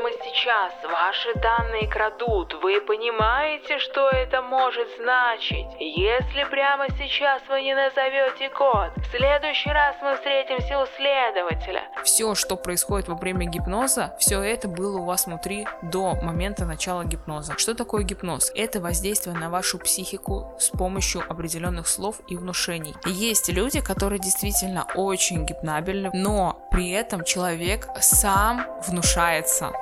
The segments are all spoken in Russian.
прямо сейчас ваши данные крадут, вы понимаете, что это может значить? Если прямо сейчас вы не назовете код, в следующий раз мы встретимся у следователя. Все, что происходит во время гипноза, все это было у вас внутри до момента начала гипноза. Что такое гипноз? Это воздействие на вашу психику с помощью определенных слов и внушений. Есть люди, которые действительно очень гипнабельны, но при этом человек сам внушается.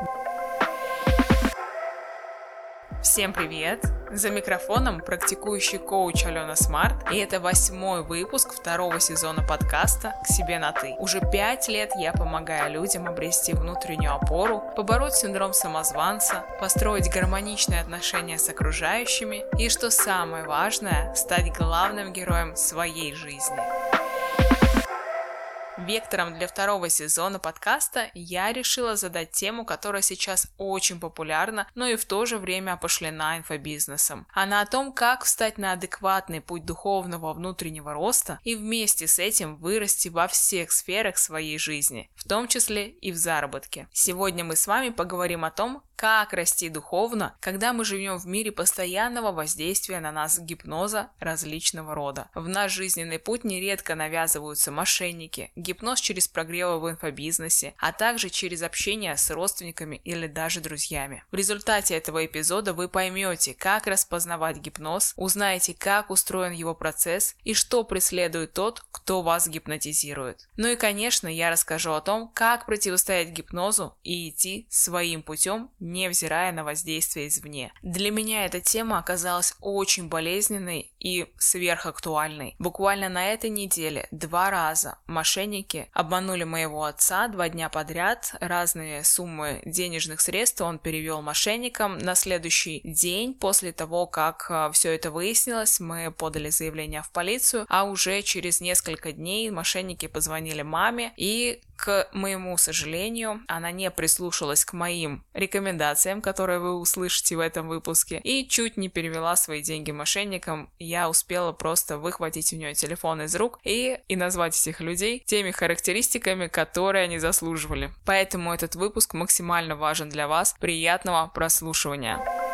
Всем привет! За микрофоном практикующий коуч Алена Смарт, и это восьмой выпуск второго сезона подкаста «К себе на ты». Уже пять лет я помогаю людям обрести внутреннюю опору, побороть синдром самозванца, построить гармоничные отношения с окружающими и, что самое важное, стать главным героем своей жизни. Вектором для второго сезона подкаста я решила задать тему, которая сейчас очень популярна, но и в то же время опошлена инфобизнесом. Она о том, как встать на адекватный путь духовного внутреннего роста и вместе с этим вырасти во всех сферах своей жизни, в том числе и в заработке. Сегодня мы с вами поговорим о том, как расти духовно, когда мы живем в мире постоянного воздействия на нас гипноза различного рода. В наш жизненный путь нередко навязываются мошенники, гипноз через прогревы в инфобизнесе, а также через общение с родственниками или даже друзьями. В результате этого эпизода вы поймете, как распознавать гипноз, узнаете, как устроен его процесс и что преследует тот, кто вас гипнотизирует. Ну и, конечно, я расскажу о том, как противостоять гипнозу и идти своим путем, невзирая на воздействие извне. Для меня эта тема оказалась очень болезненной и сверхактуальной. Буквально на этой неделе два раза мошенники обманули моего отца два дня подряд. Разные суммы денежных средств он перевел мошенникам. На следующий день, после того, как а, все это выяснилось, мы подали заявление в полицию, а уже через несколько дней мошенники позвонили маме и к моему сожалению, она не прислушалась к моим рекомендациям, которые вы услышите в этом выпуске, и чуть не перевела свои деньги мошенникам. Я успела просто выхватить у нее телефон из рук и, и назвать этих людей теми характеристиками, которые они заслуживали. Поэтому этот выпуск максимально важен для вас. Приятного прослушивания!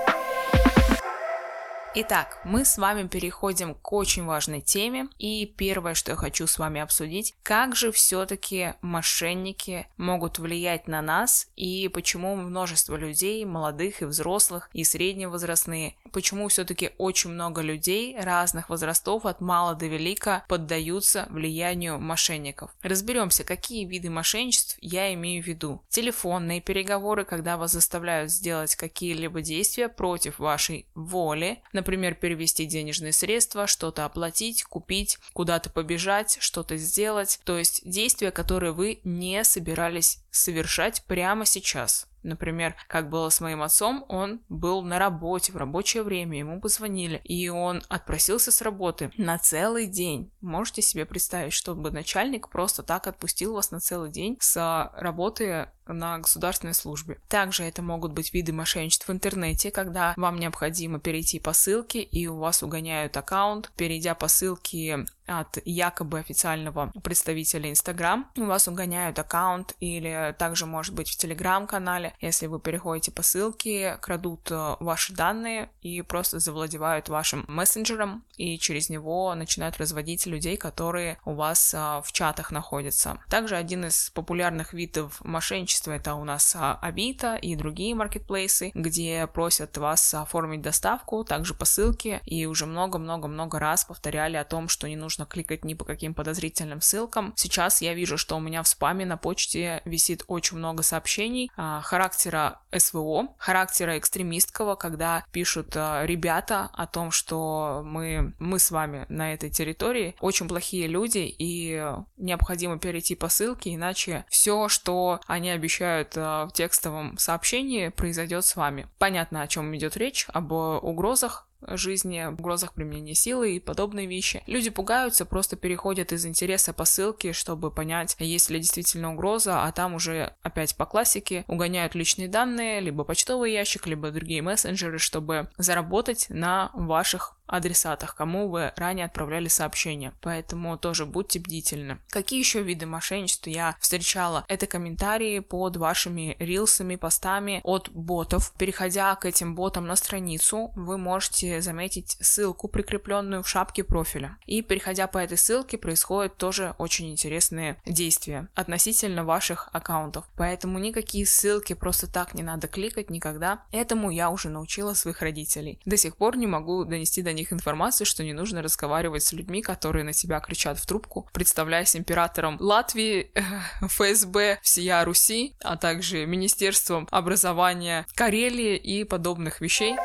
Итак, мы с вами переходим к очень важной теме. И первое, что я хочу с вами обсудить, как же все-таки мошенники могут влиять на нас и почему множество людей, молодых и взрослых, и средневозрастные, почему все-таки очень много людей разных возрастов от мала до велика поддаются влиянию мошенников. Разберемся, какие виды мошенничеств я имею в виду. Телефонные переговоры, когда вас заставляют сделать какие-либо действия против вашей воли, Например, перевести денежные средства, что-то оплатить, купить, куда-то побежать, что-то сделать. То есть действия, которые вы не собирались совершать прямо сейчас. Например, как было с моим отцом, он был на работе в рабочее время, ему позвонили, и он отпросился с работы на целый день. Можете себе представить, чтобы начальник просто так отпустил вас на целый день с работы на государственной службе. Также это могут быть виды мошенничеств в интернете, когда вам необходимо перейти по ссылке и у вас угоняют аккаунт. Перейдя по ссылке от якобы официального представителя Инстаграм, у вас угоняют аккаунт или также может быть в Телеграм-канале, если вы переходите по ссылке, крадут э, ваши данные и просто завладевают вашим мессенджером и через него начинают разводить людей, которые у вас э, в чатах находятся. Также один из популярных видов мошенничества это у нас э, Авито и другие маркетплейсы, где просят вас оформить доставку также по ссылке и уже много-много-много раз повторяли о том, что не нужно нужно кликать ни по каким подозрительным ссылкам. Сейчас я вижу, что у меня в спаме на почте висит очень много сообщений а, характера СВО, характера экстремистского, когда пишут а, ребята о том, что мы, мы с вами на этой территории очень плохие люди и необходимо перейти по ссылке, иначе все, что они обещают а, в текстовом сообщении, произойдет с вами. Понятно, о чем идет речь, об угрозах, жизни, угрозах применения силы и подобные вещи. Люди пугаются, просто переходят из интереса по ссылке, чтобы понять, есть ли действительно угроза, а там уже опять по классике угоняют личные данные, либо почтовый ящик, либо другие мессенджеры, чтобы заработать на ваших адресатах, кому вы ранее отправляли сообщение. Поэтому тоже будьте бдительны. Какие еще виды мошенничества я встречала? Это комментарии под вашими рилсами, постами от ботов. Переходя к этим ботам на страницу, вы можете заметить ссылку, прикрепленную в шапке профиля. И переходя по этой ссылке, происходят тоже очень интересные действия относительно ваших аккаунтов. Поэтому никакие ссылки просто так не надо кликать никогда. Этому я уже научила своих родителей. До сих пор не могу донести до них информацию, что не нужно разговаривать с людьми, которые на тебя кричат в трубку, представляясь императором Латвии, ФСБ всея Руси, а также Министерством образования Карелии и подобных вещей.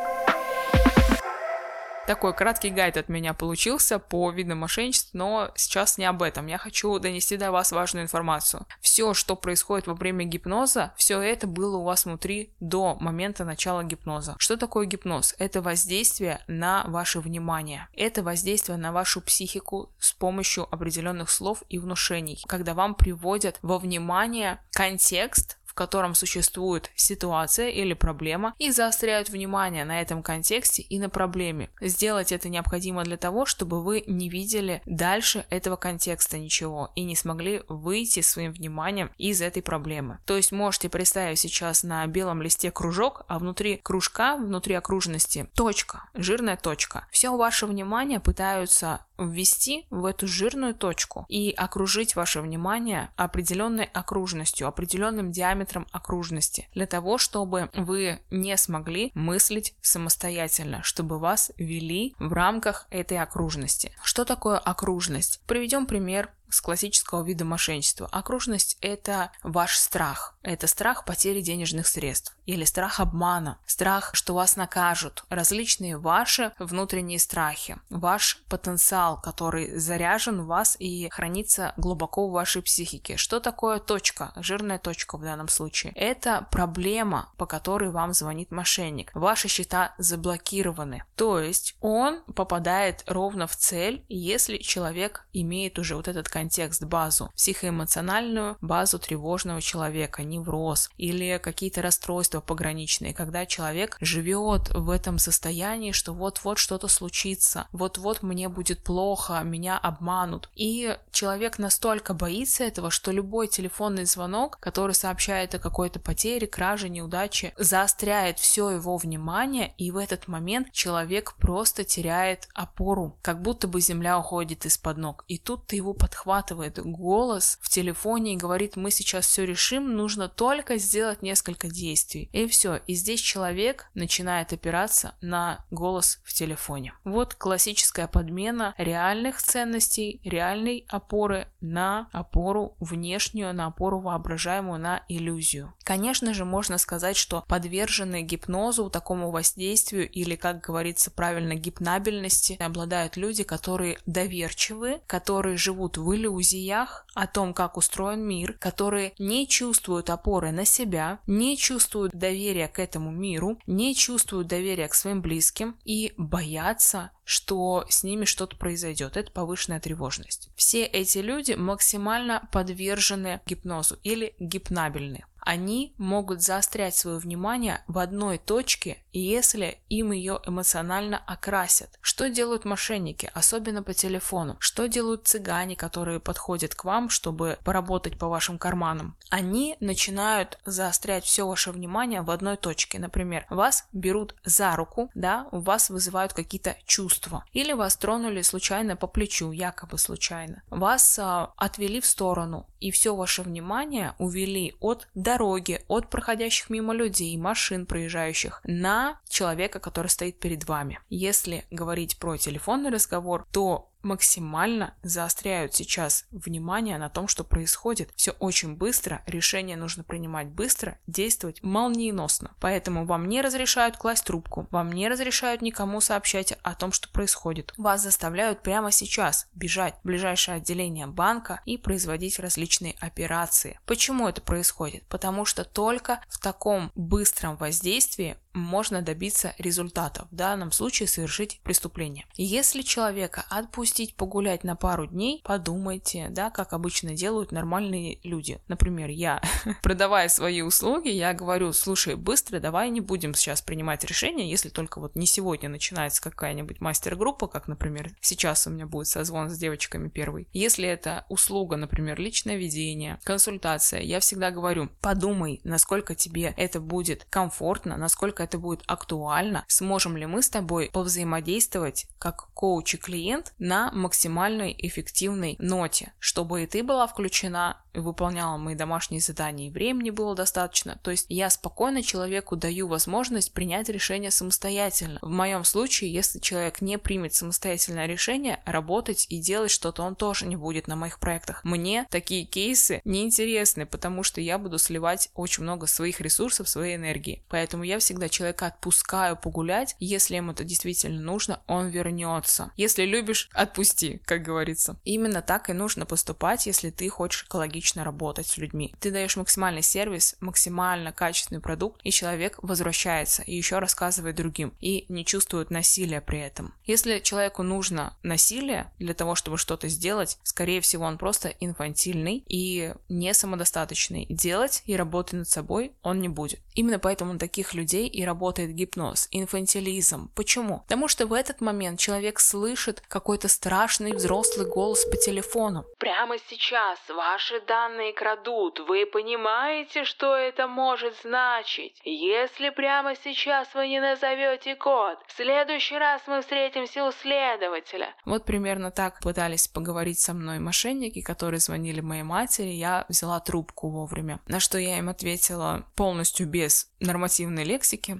Такой краткий гайд от меня получился по видам мошенничеств, но сейчас не об этом. Я хочу донести до вас важную информацию. Все, что происходит во время гипноза, все это было у вас внутри до момента начала гипноза. Что такое гипноз? Это воздействие на ваше внимание. Это воздействие на вашу психику с помощью определенных слов и внушений, когда вам приводят во внимание контекст, котором существует ситуация или проблема, и заостряют внимание на этом контексте и на проблеме. Сделать это необходимо для того, чтобы вы не видели дальше этого контекста ничего и не смогли выйти своим вниманием из этой проблемы. То есть можете представить сейчас на белом листе кружок, а внутри кружка, внутри окружности точка, жирная точка. Все ваше внимание пытаются ввести в эту жирную точку и окружить ваше внимание определенной окружностью, определенным диаметром окружности, для того, чтобы вы не смогли мыслить самостоятельно, чтобы вас вели в рамках этой окружности. Что такое окружность? Приведем пример с классического вида мошенничества. Окружность – это ваш страх. Это страх потери денежных средств или страх обмана, страх, что вас накажут, различные ваши внутренние страхи, ваш потенциал, который заряжен в вас и хранится глубоко в вашей психике. Что такое точка, жирная точка в данном случае? Это проблема, по которой вам звонит мошенник. Ваши счета заблокированы. То есть он попадает ровно в цель, если человек имеет уже вот этот контекст, базу, психоэмоциональную базу тревожного человека, невроз или какие-то расстройства пограничные, когда человек живет в этом состоянии, что вот-вот что-то случится, вот-вот мне будет плохо, меня обманут. И человек настолько боится этого, что любой телефонный звонок, который сообщает о какой-то потере, краже, неудаче, заостряет все его внимание, и в этот момент человек просто теряет опору, как будто бы земля уходит из-под ног. И тут ты его подхватываешь подхватывает голос в телефоне и говорит, мы сейчас все решим, нужно только сделать несколько действий. И все. И здесь человек начинает опираться на голос в телефоне. Вот классическая подмена реальных ценностей, реальной опоры на опору внешнюю, на опору воображаемую, на иллюзию. Конечно же, можно сказать, что подвержены гипнозу, такому воздействию или, как говорится правильно, гипнабельности обладают люди, которые доверчивы, которые живут в иллюзиях о том, как устроен мир, которые не чувствуют опоры на себя, не чувствуют доверия к этому миру, не чувствуют доверия к своим близким и боятся, что с ними что-то произойдет. Это повышенная тревожность. Все эти люди максимально подвержены гипнозу или гипнабельны они могут заострять свое внимание в одной точке, если им ее эмоционально окрасят. Что делают мошенники, особенно по телефону? Что делают цыгане, которые подходят к вам, чтобы поработать по вашим карманам? Они начинают заострять все ваше внимание в одной точке. Например, вас берут за руку, да, у вас вызывают какие-то чувства. Или вас тронули случайно по плечу, якобы случайно. Вас а, отвели в сторону, и все ваше внимание увели от дороги, от проходящих мимо людей, машин проезжающих, на человека, который стоит перед вами. Если говорить про телефонный разговор, то максимально заостряют сейчас внимание на том, что происходит. Все очень быстро, решение нужно принимать быстро, действовать молниеносно. Поэтому вам не разрешают класть трубку, вам не разрешают никому сообщать о том, что происходит. Вас заставляют прямо сейчас бежать в ближайшее отделение банка и производить различные операции. Почему это происходит? Потому что только в таком быстром воздействии можно добиться результатов, в данном случае совершить преступление. Если человека отпустить погулять на пару дней, подумайте, да, как обычно делают нормальные люди. Например, я, продавая свои услуги, я говорю, слушай, быстро, давай не будем сейчас принимать решения, если только вот не сегодня начинается какая-нибудь мастер-группа, как, например, сейчас у меня будет созвон с девочками первый. Если это услуга, например, личное ведение, консультация, я всегда говорю, подумай, насколько тебе это будет комфортно, насколько это будет актуально, сможем ли мы с тобой повзаимодействовать как коуч и клиент на максимальной эффективной ноте, чтобы и ты была включена, выполняла мои домашние задания, и времени было достаточно. То есть я спокойно человеку даю возможность принять решение самостоятельно. В моем случае, если человек не примет самостоятельное решение, работать и делать что-то он тоже не будет на моих проектах. Мне такие кейсы неинтересны, потому что я буду сливать очень много своих ресурсов, своей энергии. Поэтому я всегда человека отпускаю погулять. Если ему это действительно нужно, он вернется. Если любишь, отпусти, как говорится. Именно так и нужно поступать, если ты хочешь экологично работать с людьми. Ты даешь максимальный сервис, максимально качественный продукт, и человек возвращается и еще рассказывает другим, и не чувствует насилия при этом. Если человеку нужно насилие для того, чтобы что-то сделать, скорее всего, он просто инфантильный и не самодостаточный. Делать и работать над собой он не будет. Именно поэтому на таких людей и работает гипноз, инфантилизм. Почему? Потому что в этот момент человек слышит какой-то страшный взрослый голос по телефону. Прямо сейчас ваши данные крадут. Вы понимаете, что это может значить? Если прямо сейчас вы не назовете код, в следующий раз мы встретимся у следователя. Вот примерно так пытались поговорить со мной мошенники, которые звонили моей матери. Я взяла трубку вовремя. На что я им ответила полностью без нормативной лексики.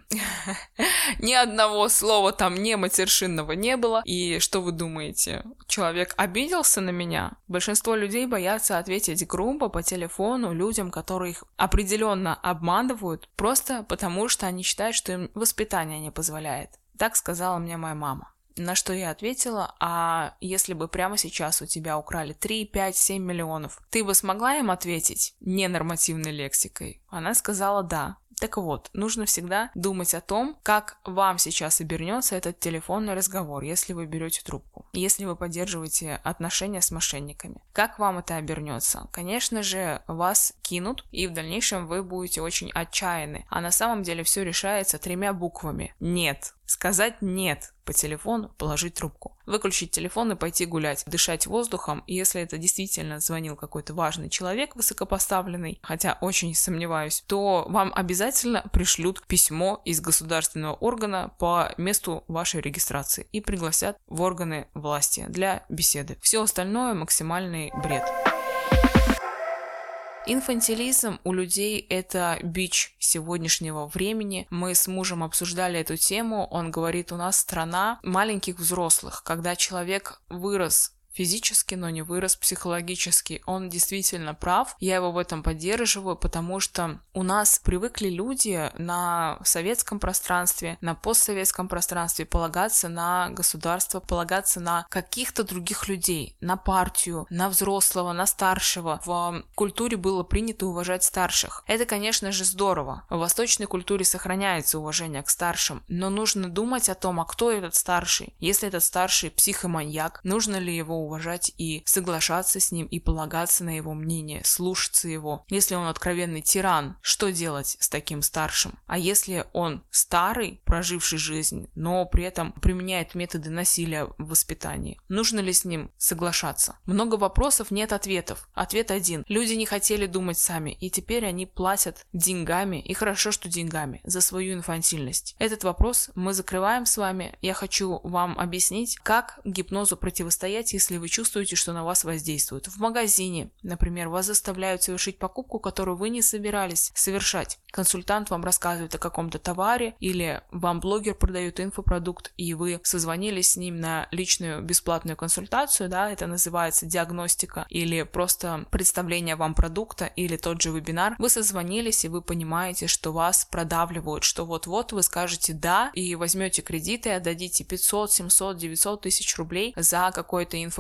Ни одного слова там не матершинного не было. И что вы думаете? Человек обиделся на меня? Большинство людей боятся ответить грубо по телефону людям, которые их определенно обманывают, просто потому что они считают, что им воспитание не позволяет. Так сказала мне моя мама. На что я ответила, а если бы прямо сейчас у тебя украли 3, 5, 7 миллионов, ты бы смогла им ответить ненормативной лексикой? Она сказала да. Так вот, нужно всегда думать о том, как вам сейчас обернется этот телефонный разговор, если вы берете трубку, если вы поддерживаете отношения с мошенниками. Как вам это обернется? Конечно же, вас кинут, и в дальнейшем вы будете очень отчаяны. А на самом деле все решается тремя буквами. Нет. Сказать «нет» по телефону, положить трубку. Выключить телефон и пойти гулять, дышать воздухом. И если это действительно звонил какой-то важный человек, высокопоставленный, хотя очень сомневаюсь, то вам обязательно пришлют письмо из государственного органа по месту вашей регистрации и пригласят в органы власти для беседы. Все остальное максимальный бред. Инфантилизм у людей – это бич сегодняшнего времени. Мы с мужем обсуждали эту тему. Он говорит, у нас страна маленьких взрослых. Когда человек вырос физически, но не вырос психологически. Он действительно прав, я его в этом поддерживаю, потому что у нас привыкли люди на советском пространстве, на постсоветском пространстве полагаться на государство, полагаться на каких-то других людей, на партию, на взрослого, на старшего. В культуре было принято уважать старших. Это, конечно же, здорово. В восточной культуре сохраняется уважение к старшим, но нужно думать о том, а кто этот старший. Если этот старший психоманьяк, нужно ли его уважать и соглашаться с ним и полагаться на его мнение, слушаться его. Если он откровенный тиран, что делать с таким старшим? А если он старый, проживший жизнь, но при этом применяет методы насилия в воспитании, нужно ли с ним соглашаться? Много вопросов, нет ответов. Ответ один. Люди не хотели думать сами, и теперь они платят деньгами, и хорошо, что деньгами, за свою инфантильность. Этот вопрос мы закрываем с вами. Я хочу вам объяснить, как гипнозу противостоять, если вы чувствуете, что на вас воздействуют. В магазине, например, вас заставляют совершить покупку, которую вы не собирались совершать. Консультант вам рассказывает о каком-то товаре или вам блогер продает инфопродукт, и вы созвонились с ним на личную бесплатную консультацию, да, это называется диагностика или просто представление вам продукта или тот же вебинар. Вы созвонились, и вы понимаете, что вас продавливают, что вот-вот вы скажете «да» и возьмете кредиты, отдадите 500, 700, 900 тысяч рублей за какой-то инфопродукт,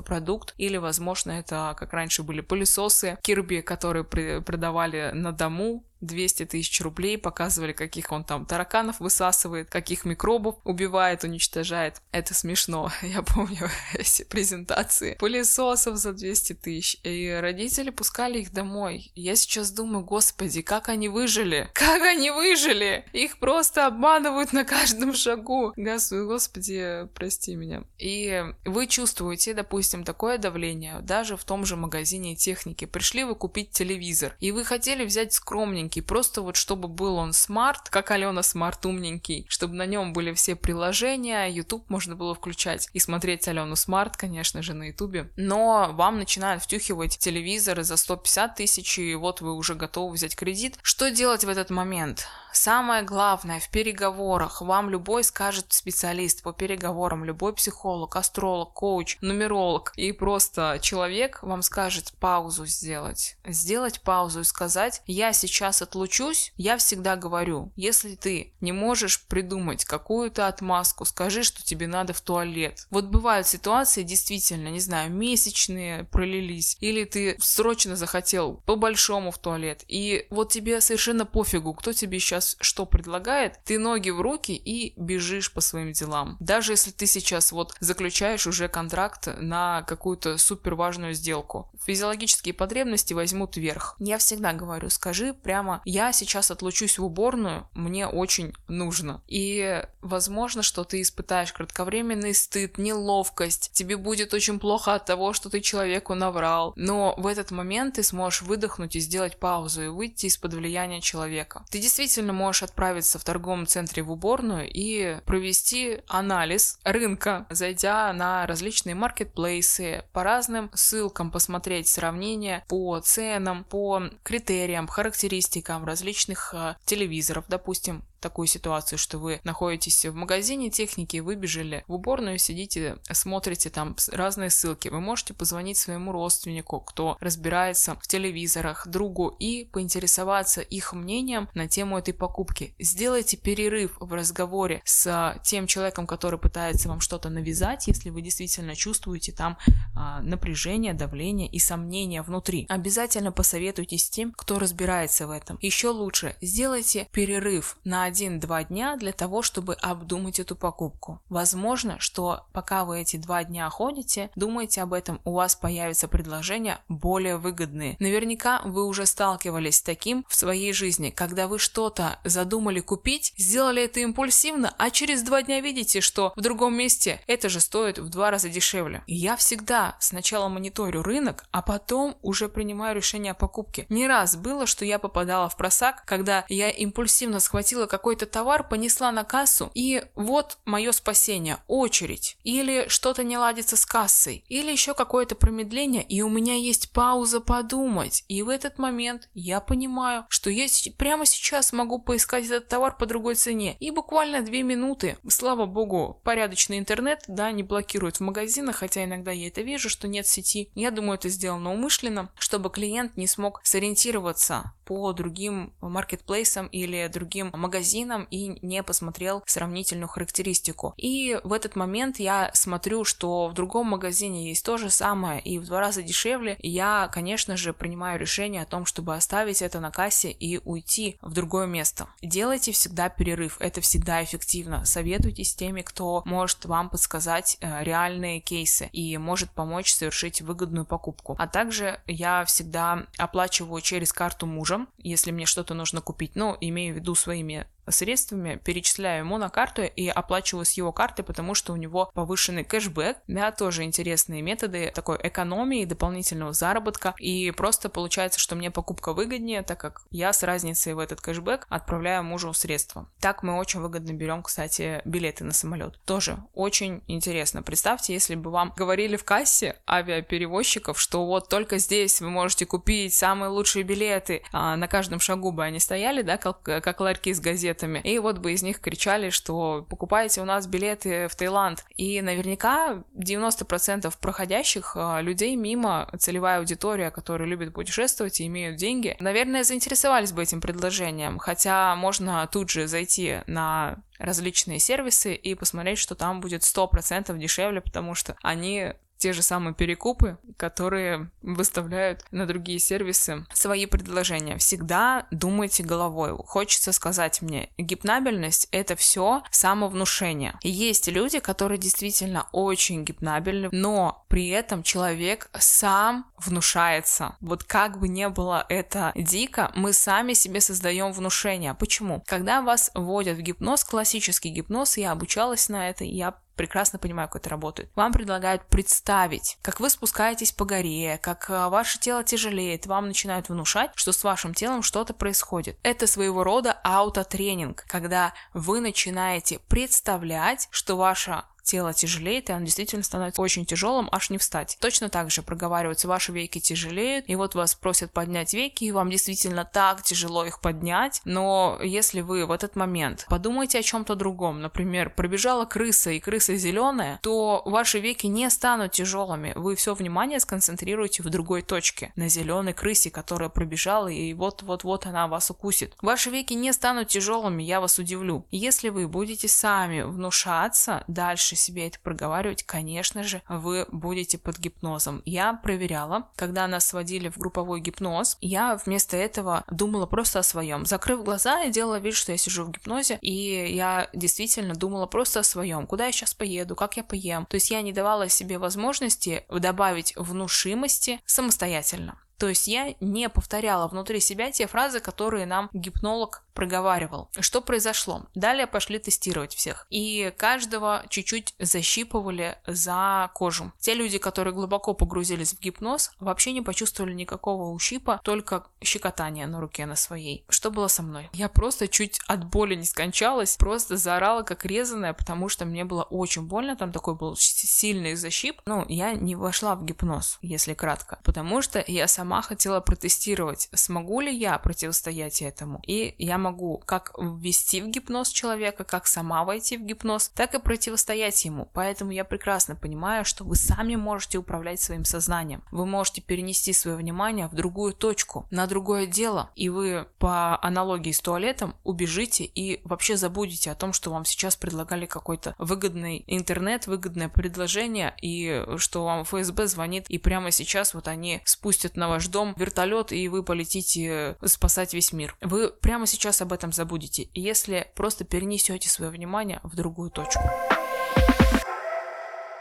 или, возможно, это, как раньше были пылесосы Кирби, которые продавали на дому, 200 тысяч рублей, показывали, каких он там тараканов высасывает, каких микробов убивает, уничтожает. Это смешно. Я помню эти презентации пылесосов за 200 тысяч. И родители пускали их домой. Я сейчас думаю, господи, как они выжили? Как они выжили? Их просто обманывают на каждом шагу. Господи, прости меня. И вы чувствуете, допустим, такое давление даже в том же магазине техники. Пришли вы купить телевизор, и вы хотели взять скромненький, просто вот чтобы был он smart, как Алена Смарт умненький, чтобы на нем были все приложения, YouTube можно было включать и смотреть Алену Смарт, конечно же, на YouTube. Но вам начинают втюхивать телевизоры за 150 тысяч, и вот вы уже готовы взять кредит. Что делать в этот момент? Самое главное, в переговорах вам любой скажет специалист по переговорам, любой психолог, астролог, коуч, нумеролог, и просто человек вам скажет паузу сделать. Сделать паузу и сказать, я сейчас отлучусь, я всегда говорю, если ты не можешь придумать какую-то отмазку, скажи, что тебе надо в туалет. Вот бывают ситуации, действительно, не знаю, месячные пролились, или ты срочно захотел по-большому в туалет, и вот тебе совершенно пофигу, кто тебе сейчас сейчас что предлагает, ты ноги в руки и бежишь по своим делам. Даже если ты сейчас вот заключаешь уже контракт на какую-то супер важную сделку. Физиологические потребности возьмут вверх. Я всегда говорю, скажи прямо, я сейчас отлучусь в уборную, мне очень нужно. И возможно, что ты испытаешь кратковременный стыд, неловкость, тебе будет очень плохо от того, что ты человеку наврал, но в этот момент ты сможешь выдохнуть и сделать паузу и выйти из-под влияния человека. Ты действительно действительно можешь отправиться в торговом центре в уборную и провести анализ рынка, зайдя на различные маркетплейсы, по разным ссылкам посмотреть сравнения по ценам, по критериям, характеристикам различных э, телевизоров, допустим, такую ситуацию, что вы находитесь в магазине техники, выбежали в уборную, сидите, смотрите там разные ссылки. Вы можете позвонить своему родственнику, кто разбирается в телевизорах, другу и поинтересоваться их мнением на тему этой покупки. Сделайте перерыв в разговоре с тем человеком, который пытается вам что-то навязать, если вы действительно чувствуете там а, напряжение, давление и сомнения внутри. Обязательно посоветуйтесь с тем, кто разбирается в этом. Еще лучше, сделайте перерыв на один-два дня для того, чтобы обдумать эту покупку. Возможно, что пока вы эти два дня ходите, думаете об этом, у вас появятся предложения более выгодные. Наверняка вы уже сталкивались с таким в своей жизни, когда вы что-то задумали купить, сделали это импульсивно, а через два дня видите, что в другом месте это же стоит в два раза дешевле. Я всегда сначала мониторю рынок, а потом уже принимаю решение о покупке. Не раз было, что я попадала в просак, когда я импульсивно схватила как какой-то товар, понесла на кассу, и вот мое спасение, очередь. Или что-то не ладится с кассой, или еще какое-то промедление, и у меня есть пауза подумать. И в этот момент я понимаю, что я прямо сейчас могу поискать этот товар по другой цене. И буквально две минуты, слава богу, порядочный интернет, да, не блокирует в магазинах, хотя иногда я это вижу, что нет сети. Я думаю, это сделано умышленно, чтобы клиент не смог сориентироваться по другим маркетплейсам или другим магазинам и не посмотрел сравнительную характеристику. И в этот момент я смотрю, что в другом магазине есть то же самое и в два раза дешевле. Я, конечно же, принимаю решение о том, чтобы оставить это на кассе и уйти в другое место. Делайте всегда перерыв, это всегда эффективно. Советуйтесь с теми, кто может вам подсказать э, реальные кейсы и может помочь совершить выгодную покупку. А также я всегда оплачиваю через карту мужа, если мне что-то нужно купить, но имею в виду своими средствами, перечисляю ему на карту и оплачиваю с его карты, потому что у него повышенный кэшбэк. Да, тоже интересные методы такой экономии, дополнительного заработка. И просто получается, что мне покупка выгоднее, так как я с разницей в этот кэшбэк отправляю мужу средства. Так мы очень выгодно берем, кстати, билеты на самолет. Тоже очень интересно. Представьте, если бы вам говорили в кассе авиаперевозчиков, что вот только здесь вы можете купить самые лучшие билеты, а на каждом шагу бы они стояли, да, как, как ларьки с газет билетами. И вот бы из них кричали, что покупайте у нас билеты в Таиланд. И наверняка 90% проходящих а, людей мимо, целевая аудитория, которая любит путешествовать и имеют деньги, наверное, заинтересовались бы этим предложением. Хотя можно тут же зайти на различные сервисы и посмотреть, что там будет 100% дешевле, потому что они те же самые перекупы, которые выставляют на другие сервисы свои предложения. Всегда думайте головой. Хочется сказать мне, гипнабельность — это все самовнушение. Есть люди, которые действительно очень гипнабельны, но при этом человек сам внушается. Вот как бы не было это дико, мы сами себе создаем внушение. Почему? Когда вас вводят в гипноз, классический гипноз, я обучалась на это, я прекрасно понимаю, как это работает. Вам предлагают представить, как вы спускаетесь по горе, как э, ваше тело тяжелеет, вам начинают внушать, что с вашим телом что-то происходит. Это своего рода аутотренинг, когда вы начинаете представлять, что ваша тело тяжелеет, и оно действительно становится очень тяжелым, аж не встать. Точно так же проговариваются, ваши веки тяжелеют, и вот вас просят поднять веки, и вам действительно так тяжело их поднять, но если вы в этот момент подумаете о чем-то другом, например, пробежала крыса, и крыса зеленая, то ваши веки не станут тяжелыми, вы все внимание сконцентрируете в другой точке, на зеленой крысе, которая пробежала, и вот-вот-вот она вас укусит. Ваши веки не станут тяжелыми, я вас удивлю. Если вы будете сами внушаться дальше себе это проговаривать, конечно же, вы будете под гипнозом. Я проверяла, когда нас сводили в групповой гипноз, я вместо этого думала просто о своем. Закрыв глаза, я делала вид, что я сижу в гипнозе, и я действительно думала просто о своем. Куда я сейчас поеду, как я поем. То есть я не давала себе возможности добавить внушимости самостоятельно. То есть я не повторяла внутри себя те фразы, которые нам гипнолог проговаривал. Что произошло? Далее пошли тестировать всех. И каждого чуть-чуть защипывали за кожу. Те люди, которые глубоко погрузились в гипноз, вообще не почувствовали никакого ущипа, только щекотание на руке на своей. Что было со мной? Я просто чуть от боли не скончалась, просто заорала как резаная, потому что мне было очень больно, там такой был сильный защип. Ну, я не вошла в гипноз, если кратко, потому что я сама хотела протестировать, смогу ли я противостоять этому. И я могу как ввести в гипноз человека, как сама войти в гипноз, так и противостоять ему. Поэтому я прекрасно понимаю, что вы сами можете управлять своим сознанием. Вы можете перенести свое внимание в другую точку, на другое дело, и вы по аналогии с туалетом убежите и вообще забудете о том, что вам сейчас предлагали какой-то выгодный интернет, выгодное предложение, и что вам ФСБ звонит, и прямо сейчас вот они спустят на ваш дом вертолет, и вы полетите спасать весь мир. Вы прямо сейчас об этом забудете, если просто перенесете свое внимание в другую точку.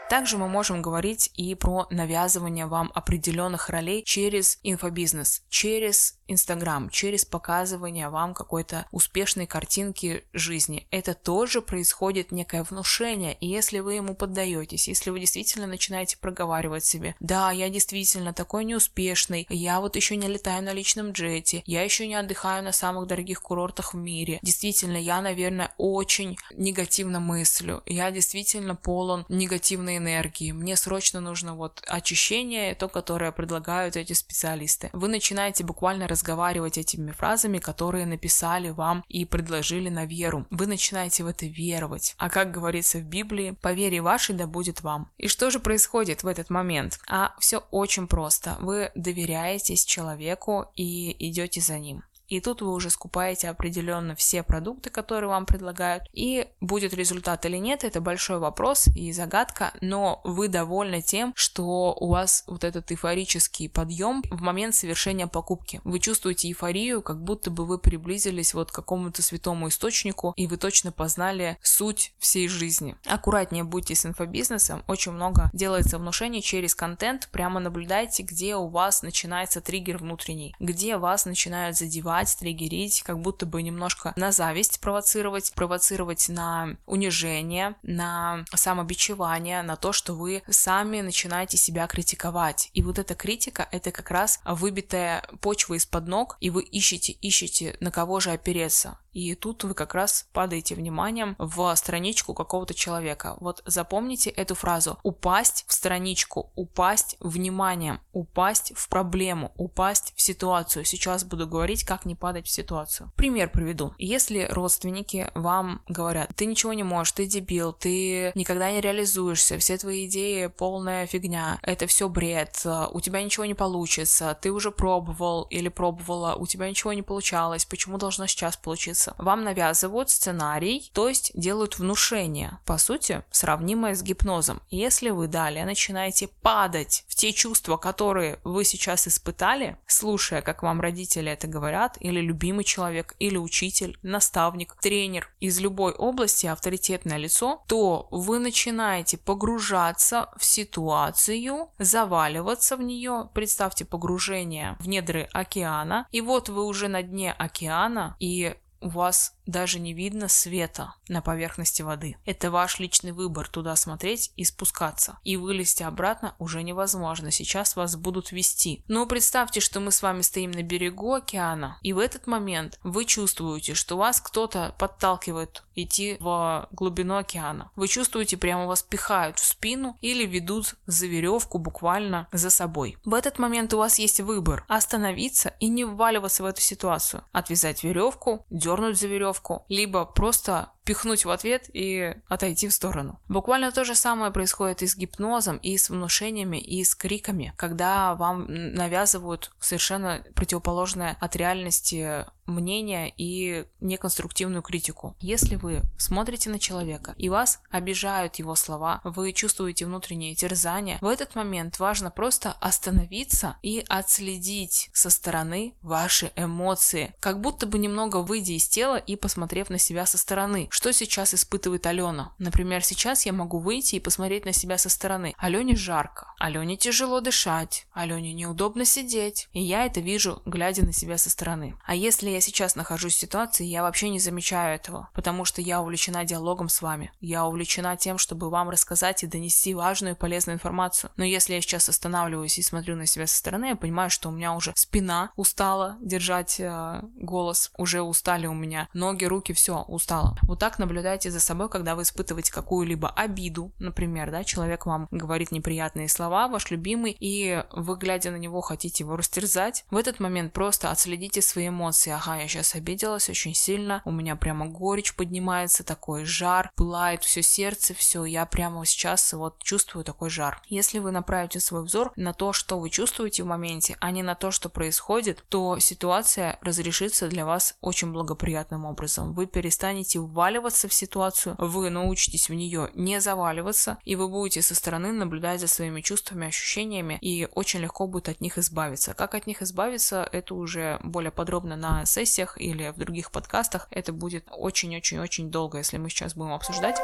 Также мы можем говорить и про навязывание вам определенных ролей через инфобизнес, через Инстаграм, через показывание вам какой-то успешной картинки жизни. Это тоже происходит некое внушение, и если вы ему поддаетесь, если вы действительно начинаете проговаривать себе, да, я действительно такой неуспешный, я вот еще не летаю на личном джете, я еще не отдыхаю на самых дорогих курортах в мире, действительно, я, наверное, очень негативно мыслю, я действительно полон негативной энергии, мне срочно нужно вот очищение, то, которое предлагают эти специалисты. Вы начинаете буквально разговаривать этими фразами, которые написали вам и предложили на веру. Вы начинаете в это веровать. А как говорится в Библии, по вере вашей да будет вам. И что же происходит в этот момент? А все очень просто. Вы доверяетесь человеку и идете за ним. И тут вы уже скупаете определенно все продукты, которые вам предлагают. И будет результат или нет, это большой вопрос и загадка, но вы довольны тем, что у вас вот этот эйфорический подъем в момент совершения покупки. Вы чувствуете эйфорию, как будто бы вы приблизились вот к какому-то святому источнику, и вы точно познали суть всей жизни. Аккуратнее будьте с инфобизнесом, очень много делается внушений через контент, прямо наблюдайте, где у вас начинается триггер внутренний, где вас начинают задевать задевать, триггерить, как будто бы немножко на зависть провоцировать, провоцировать на унижение, на самобичевание, на то, что вы сами начинаете себя критиковать. И вот эта критика — это как раз выбитая почва из-под ног, и вы ищете, ищете, на кого же опереться. И тут вы как раз падаете вниманием в страничку какого-то человека. Вот запомните эту фразу. Упасть в страничку, упасть вниманием, упасть в проблему, упасть ситуацию. Сейчас буду говорить, как не падать в ситуацию. Пример приведу. Если родственники вам говорят, ты ничего не можешь, ты дебил, ты никогда не реализуешься, все твои идеи полная фигня, это все бред, у тебя ничего не получится, ты уже пробовал или пробовала, у тебя ничего не получалось, почему должно сейчас получиться? Вам навязывают сценарий, то есть делают внушение, по сути, сравнимое с гипнозом. Если вы далее начинаете падать в те чувства, которые вы сейчас испытали, слушая, как вам родители это говорят, или любимый человек, или учитель, наставник, тренер из любой области, авторитетное лицо, то вы начинаете погружаться в ситуацию, заваливаться в нее. Представьте погружение в недры океана, и вот вы уже на дне океана, и у вас даже не видно света на поверхности воды. Это ваш личный выбор туда смотреть и спускаться. И вылезти обратно уже невозможно. Сейчас вас будут вести. Но представьте, что мы с вами стоим на берегу океана, и в этот момент вы чувствуете, что вас кто-то подталкивает идти в глубину океана. Вы чувствуете, прямо вас пихают в спину или ведут за веревку буквально за собой. В этот момент у вас есть выбор остановиться и не вваливаться в эту ситуацию. Отвязать веревку, дернуть за веревку, либо просто пихнуть в ответ и отойти в сторону. Буквально то же самое происходит и с гипнозом, и с внушениями, и с криками, когда вам навязывают совершенно противоположное от реальности мнение и неконструктивную критику. Если вы смотрите на человека и вас обижают его слова, вы чувствуете внутреннее терзание, в этот момент важно просто остановиться и отследить со стороны ваши эмоции, как будто бы немного выйдя из тела и посмотрев на себя со стороны, что сейчас испытывает Алена? Например, сейчас я могу выйти и посмотреть на себя со стороны. Алене жарко, Алене тяжело дышать, Алене неудобно сидеть. И я это вижу, глядя на себя со стороны. А если я сейчас нахожусь в ситуации, я вообще не замечаю этого, потому что я увлечена диалогом с вами. Я увлечена тем, чтобы вам рассказать и донести важную и полезную информацию. Но если я сейчас останавливаюсь и смотрю на себя со стороны, я понимаю, что у меня уже спина устала держать э, голос, уже устали у меня ноги, руки, все, устала. Вот так так наблюдайте за собой, когда вы испытываете какую-либо обиду, например, да, человек вам говорит неприятные слова, ваш любимый, и вы, глядя на него, хотите его растерзать. В этот момент просто отследите свои эмоции. Ага, я сейчас обиделась очень сильно, у меня прямо горечь поднимается, такой жар, пылает все сердце, все, я прямо сейчас вот чувствую такой жар. Если вы направите свой взор на то, что вы чувствуете в моменте, а не на то, что происходит, то ситуация разрешится для вас очень благоприятным образом. Вы перестанете вваливаться заваливаться в ситуацию, вы научитесь в нее не заваливаться, и вы будете со стороны наблюдать за своими чувствами, ощущениями, и очень легко будет от них избавиться. Как от них избавиться, это уже более подробно на сессиях или в других подкастах. Это будет очень-очень-очень долго, если мы сейчас будем обсуждать.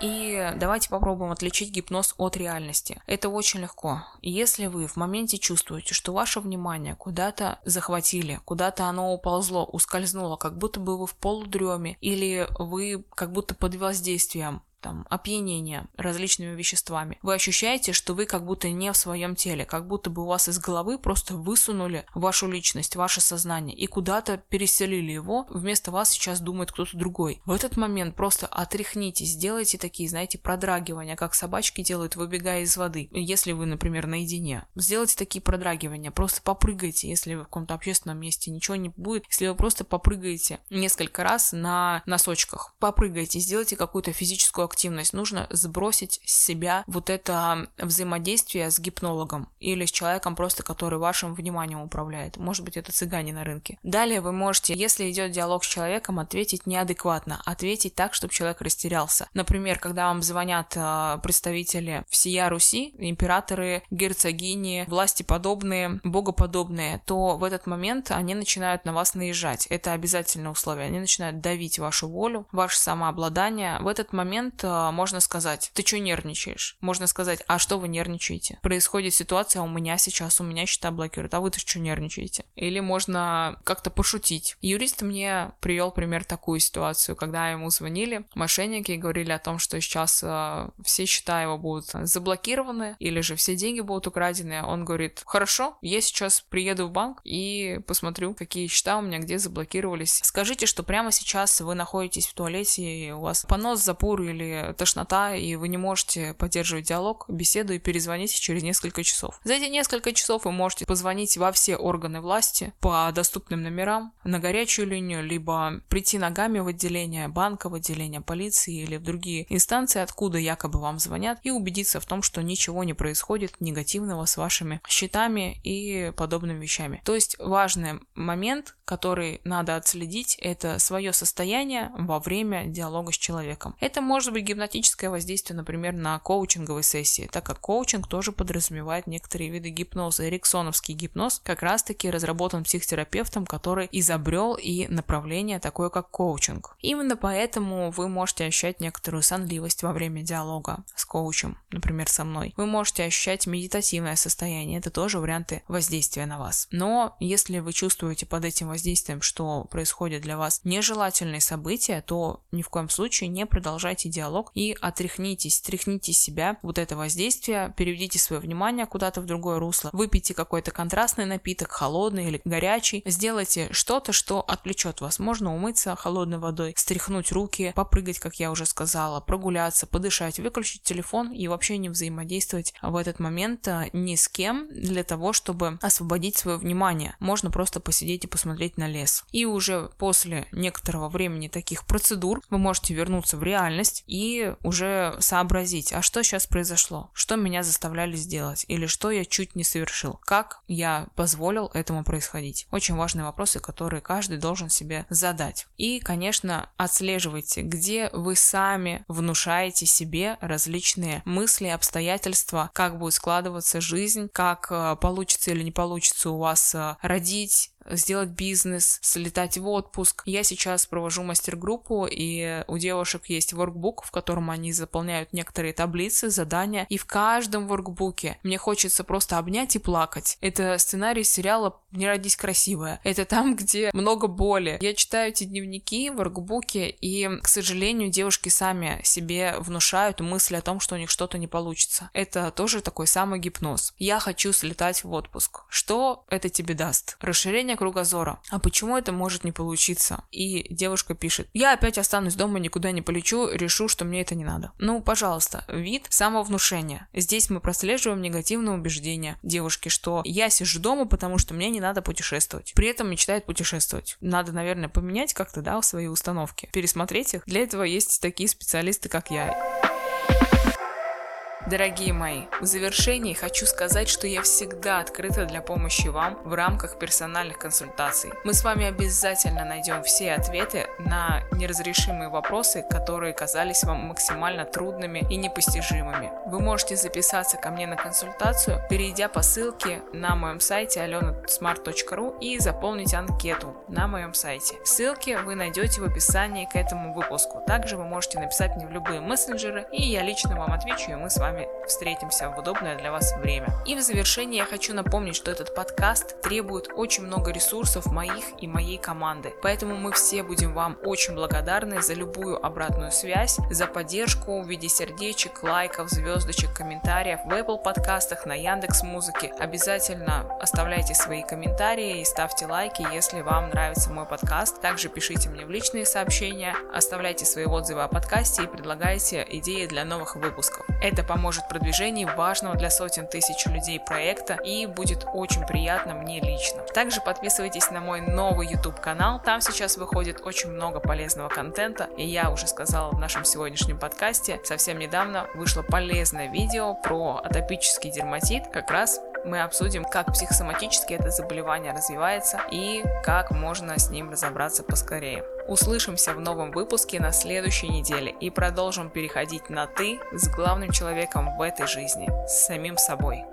И давайте попробуем отличить гипноз от реальности. Это очень легко. Если вы в моменте чувствуете, что ваше внимание куда-то захватили, куда-то оно уползло, ускользнуло, как будто бы вы в полудреме, или вы как будто под воздействием там, опьянение различными веществами, вы ощущаете, что вы как будто не в своем теле, как будто бы у вас из головы просто высунули вашу личность, ваше сознание и куда-то переселили его, вместо вас сейчас думает кто-то другой. В этот момент просто отряхнитесь, сделайте такие, знаете, продрагивания, как собачки делают, выбегая из воды. Если вы, например, наедине, сделайте такие продрагивания, просто попрыгайте, если вы в каком-то общественном месте ничего не будет, если вы просто попрыгаете несколько раз на носочках, попрыгайте, сделайте какую-то физическую активность активность, нужно сбросить с себя вот это взаимодействие с гипнологом или с человеком просто, который вашим вниманием управляет. Может быть, это цыгане на рынке. Далее вы можете, если идет диалог с человеком, ответить неадекватно, ответить так, чтобы человек растерялся. Например, когда вам звонят э, представители всея Руси, императоры, герцогини, власти подобные, богоподобные, то в этот момент они начинают на вас наезжать. Это обязательное условие. Они начинают давить вашу волю, ваше самообладание. В этот момент можно сказать, ты что нервничаешь? Можно сказать, а что вы нервничаете? Происходит ситуация у меня сейчас, у меня счета блокируют, а вы-то что нервничаете? Или можно как-то пошутить. Юрист мне привел пример такую ситуацию, когда ему звонили мошенники и говорили о том, что сейчас э, все счета его будут заблокированы, или же все деньги будут украдены. Он говорит, хорошо, я сейчас приеду в банк и посмотрю, какие счета у меня где заблокировались. Скажите, что прямо сейчас вы находитесь в туалете, и у вас понос, запор или или тошнота, и вы не можете поддерживать диалог, беседу и перезвоните через несколько часов. За эти несколько часов вы можете позвонить во все органы власти по доступным номерам, на горячую линию, либо прийти ногами в отделение банка, в отделение полиции или в другие инстанции, откуда якобы вам звонят, и убедиться в том, что ничего не происходит негативного с вашими счетами и подобными вещами. То есть важный момент, который надо отследить, это свое состояние во время диалога с человеком. Это может быть гипнотическое воздействие, например, на коучинговой сессии, так как коучинг тоже подразумевает некоторые виды гипноза. Эриксоновский гипноз как раз-таки разработан психотерапевтом, который изобрел и направление такое, как коучинг. Именно поэтому вы можете ощущать некоторую сонливость во время диалога с коучем, например, со мной. Вы можете ощущать медитативное состояние, это тоже варианты воздействия на вас. Но если вы чувствуете под этим воздействием, что происходит для вас нежелательные события, то ни в коем случае не продолжайте диалог и отряхнитесь, тряхните себя вот это воздействие, переведите свое внимание куда-то в другое русло, выпейте какой-то контрастный напиток, холодный или горячий, сделайте что-то, что отвлечет вас. Можно умыться холодной водой, стряхнуть руки, попрыгать, как я уже сказала, прогуляться, подышать, выключить телефон и вообще не взаимодействовать в этот момент а, ни с кем для того, чтобы освободить свое внимание. Можно просто посидеть и посмотреть на лес. И уже после некоторого времени таких процедур вы можете вернуться в реальность уже сообразить, а что сейчас произошло, что меня заставляли сделать или что я чуть не совершил, как я позволил этому происходить. Очень важные вопросы, которые каждый должен себе задать. И, конечно, отслеживайте, где вы сами внушаете себе различные мысли, обстоятельства, как будет складываться жизнь, как э, получится или не получится у вас э, родить, сделать бизнес, слетать в отпуск. Я сейчас провожу мастер-группу, и у девушек есть воркбук, в котором они заполняют некоторые таблицы, задания, и в каждом воркбуке мне хочется просто обнять и плакать. Это сценарий сериала «Не родись красивая». Это там, где много боли. Я читаю эти дневники, воркбуки, и, к сожалению, девушки сами себе внушают мысли о том, что у них что-то не получится. Это тоже такой самый гипноз. Я хочу слетать в отпуск. Что это тебе даст? Расширение кругозора. А почему это может не получиться? И девушка пишет, я опять останусь дома, никуда не полечу, решу, что мне это не надо. Ну, пожалуйста, вид самовнушения. Здесь мы прослеживаем негативное убеждение девушки, что я сижу дома, потому что мне не надо путешествовать. При этом мечтает путешествовать. Надо, наверное, поменять как-то, да, свои установки, пересмотреть их. Для этого есть такие специалисты, как я. Дорогие мои, в завершении хочу сказать, что я всегда открыта для помощи вам в рамках персональных консультаций. Мы с вами обязательно найдем все ответы на неразрешимые вопросы, которые казались вам максимально трудными и непостижимыми. Вы можете записаться ко мне на консультацию, перейдя по ссылке на моем сайте alenasmart.ru и заполнить анкету на моем сайте. Ссылки вы найдете в описании к этому выпуску. Также вы можете написать мне в любые мессенджеры, и я лично вам отвечу, и мы с вами вами встретимся в удобное для вас время. И в завершение я хочу напомнить, что этот подкаст требует очень много ресурсов моих и моей команды. Поэтому мы все будем вам очень благодарны за любую обратную связь, за поддержку в виде сердечек, лайков, звездочек, комментариев в Apple подкастах, на Яндекс Музыке. Обязательно оставляйте свои комментарии и ставьте лайки, если вам нравится мой подкаст. Также пишите мне в личные сообщения, оставляйте свои отзывы о подкасте и предлагайте идеи для новых выпусков. Это поможет поможет продвижению важного для сотен тысяч людей проекта и будет очень приятно мне лично. Также подписывайтесь на мой новый YouTube канал, там сейчас выходит очень много полезного контента, и я уже сказала в нашем сегодняшнем подкасте, совсем недавно вышло полезное видео про атопический дерматит, как раз мы обсудим, как психосоматически это заболевание развивается и как можно с ним разобраться поскорее. Услышимся в новом выпуске на следующей неделе и продолжим переходить на «ты» с главным человеком в этой жизни, с самим собой.